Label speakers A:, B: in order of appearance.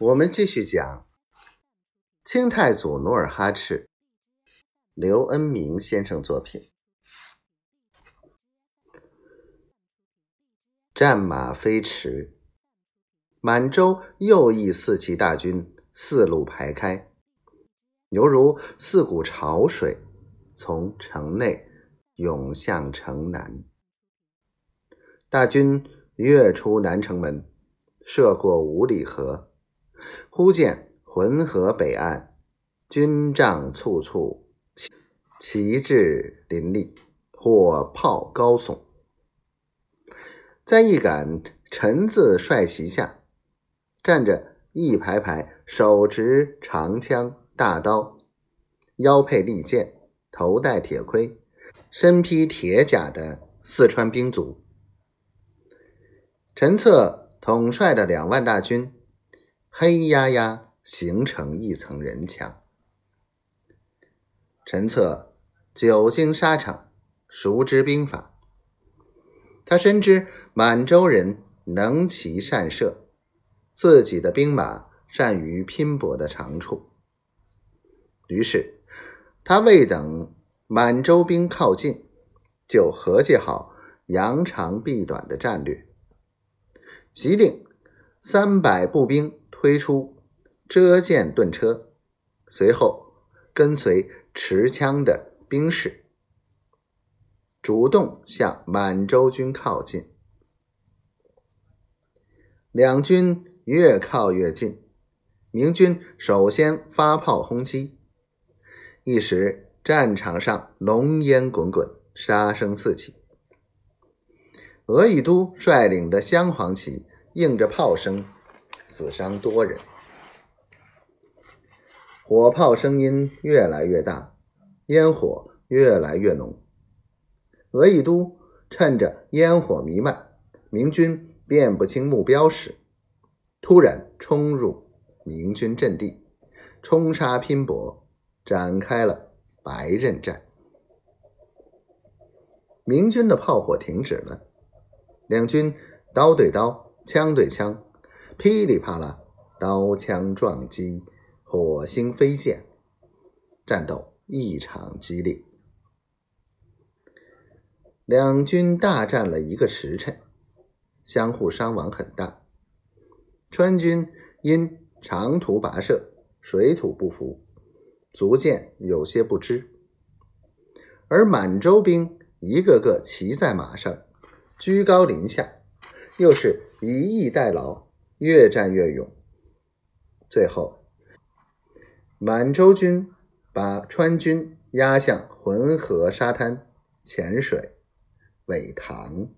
A: 我们继续讲清太祖努尔哈赤，刘恩明先生作品。战马飞驰，满洲右翼四旗大军四路排开，犹如四股潮水从城内涌向城南。大军跃出南城门，涉过五里河。忽见浑河北岸军帐簇簇，旗帜林立，火炮高耸。在一杆陈字帅旗下，站着一排排手持长枪大刀、腰佩利剑、头戴铁盔、身披铁甲的四川兵卒。陈策统帅的两万大军。黑压压形成一层人墙。陈策久经沙场，熟知兵法。他深知满洲人能骑善射，自己的兵马善于拼搏的长处。于是，他未等满洲兵靠近，就合计好扬长避短的战略，即令三百步兵。推出遮箭盾车，随后跟随持枪的兵士，主动向满洲军靠近。两军越靠越近，明军首先发炮轰击，一时战场上浓烟滚滚，杀声四起。额亦都率领的镶黄旗应着炮声。死伤多人，火炮声音越来越大，烟火越来越浓。额亦都趁着烟火弥漫，明军辨不清目标时，突然冲入明军阵地，冲杀拼搏，展开了白刃战。明军的炮火停止了，两军刀对刀，枪对枪。噼里啪啦，刀枪撞击，火星飞溅，战斗异常激烈。两军大战了一个时辰，相互伤亡很大。川军因长途跋涉，水土不服，足见有些不支；而满洲兵一个个骑在马上，居高临下，又是以逸待劳。越战越勇，最后满洲军把川军压向浑河沙滩，浅水苇塘。